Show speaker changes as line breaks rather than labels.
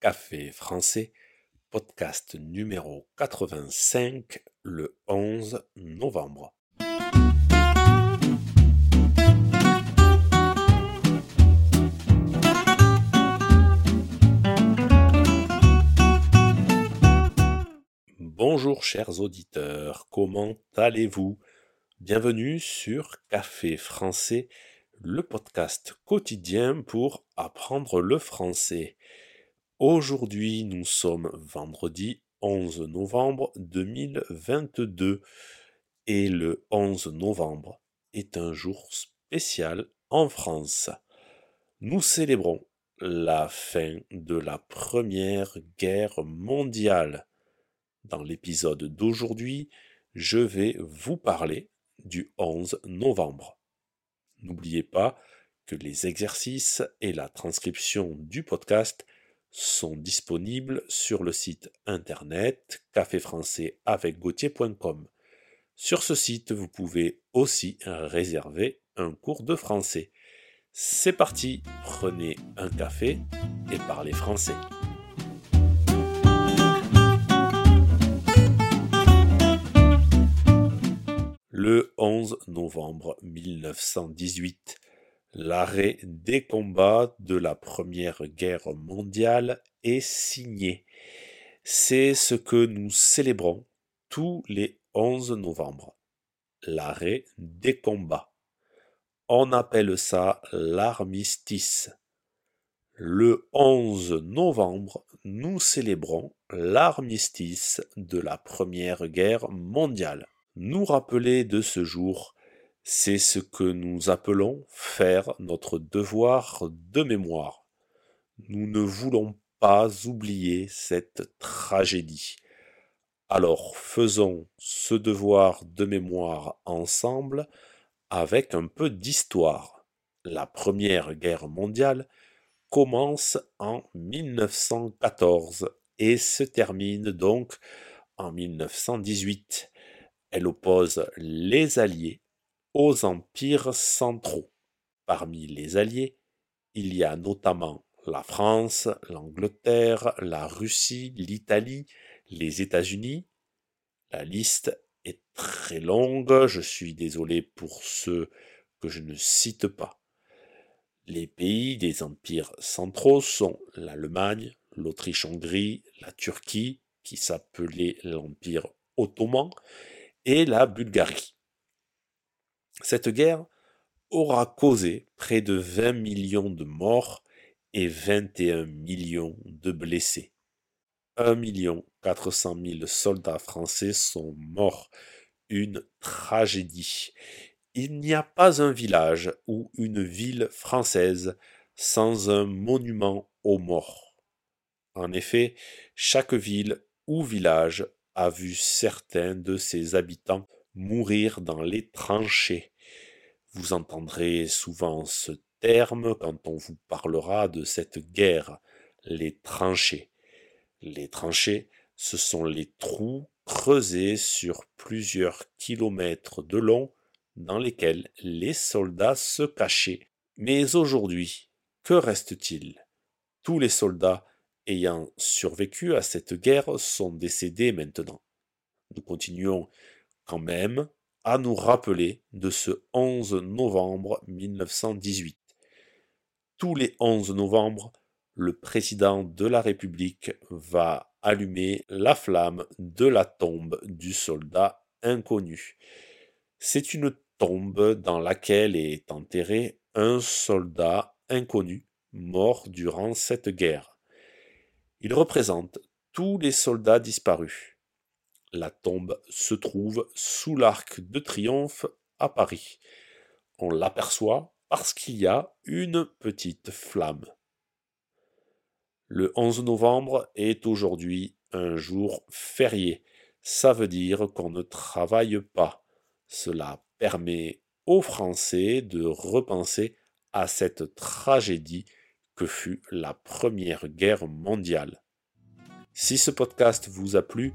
Café français, podcast numéro 85, le 11 novembre. Bonjour chers auditeurs, comment allez-vous? Bienvenue sur Café français, le podcast quotidien pour apprendre le français. Aujourd'hui, nous sommes vendredi 11 novembre 2022 et le 11 novembre est un jour spécial en France. Nous célébrons la fin de la Première Guerre mondiale. Dans l'épisode d'aujourd'hui, je vais vous parler du 11 novembre. N'oubliez pas que les exercices et la transcription du podcast sont disponibles sur le site internet caféfrançais avec Sur ce site, vous pouvez aussi réserver un cours de français. C'est parti, prenez un café et parlez français. Le 11 novembre 1918, l'arrêt des combats de la Première Guerre mondiale est signé. C'est ce que nous célébrons tous les 11 novembre. L'arrêt des combats. On appelle ça l'armistice. Le 11 novembre, nous célébrons l'armistice de la Première Guerre mondiale nous rappeler de ce jour, c'est ce que nous appelons faire notre devoir de mémoire. Nous ne voulons pas oublier cette tragédie. Alors faisons ce devoir de mémoire ensemble avec un peu d'histoire. La Première Guerre mondiale commence en 1914 et se termine donc en 1918. Elle oppose les Alliés aux empires centraux. Parmi les Alliés, il y a notamment la France, l'Angleterre, la Russie, l'Italie, les États-Unis. La liste est très longue, je suis désolé pour ceux que je ne cite pas. Les pays des empires centraux sont l'Allemagne, l'Autriche-Hongrie, la Turquie, qui s'appelait l'Empire ottoman, et la Bulgarie. Cette guerre aura causé près de 20 millions de morts et 21 millions de blessés. 1 million 400 000 soldats français sont morts. Une tragédie. Il n'y a pas un village ou une ville française sans un monument aux morts. En effet, chaque ville ou village a vu certains de ses habitants mourir dans les tranchées. Vous entendrez souvent ce terme quand on vous parlera de cette guerre, les tranchées. Les tranchées, ce sont les trous creusés sur plusieurs kilomètres de long dans lesquels les soldats se cachaient. Mais aujourd'hui, que reste-t-il? Tous les soldats ayant survécu à cette guerre sont décédés maintenant. Nous continuons quand même à nous rappeler de ce 11 novembre 1918. Tous les 11 novembre, le président de la République va allumer la flamme de la tombe du soldat inconnu. C'est une tombe dans laquelle est enterré un soldat inconnu mort durant cette guerre. Il représente tous les soldats disparus. La tombe se trouve sous l'arc de triomphe à Paris. On l'aperçoit parce qu'il y a une petite flamme. Le 11 novembre est aujourd'hui un jour férié. Ça veut dire qu'on ne travaille pas. Cela permet aux Français de repenser à cette tragédie que fut la Première Guerre mondiale. Si ce podcast vous a plu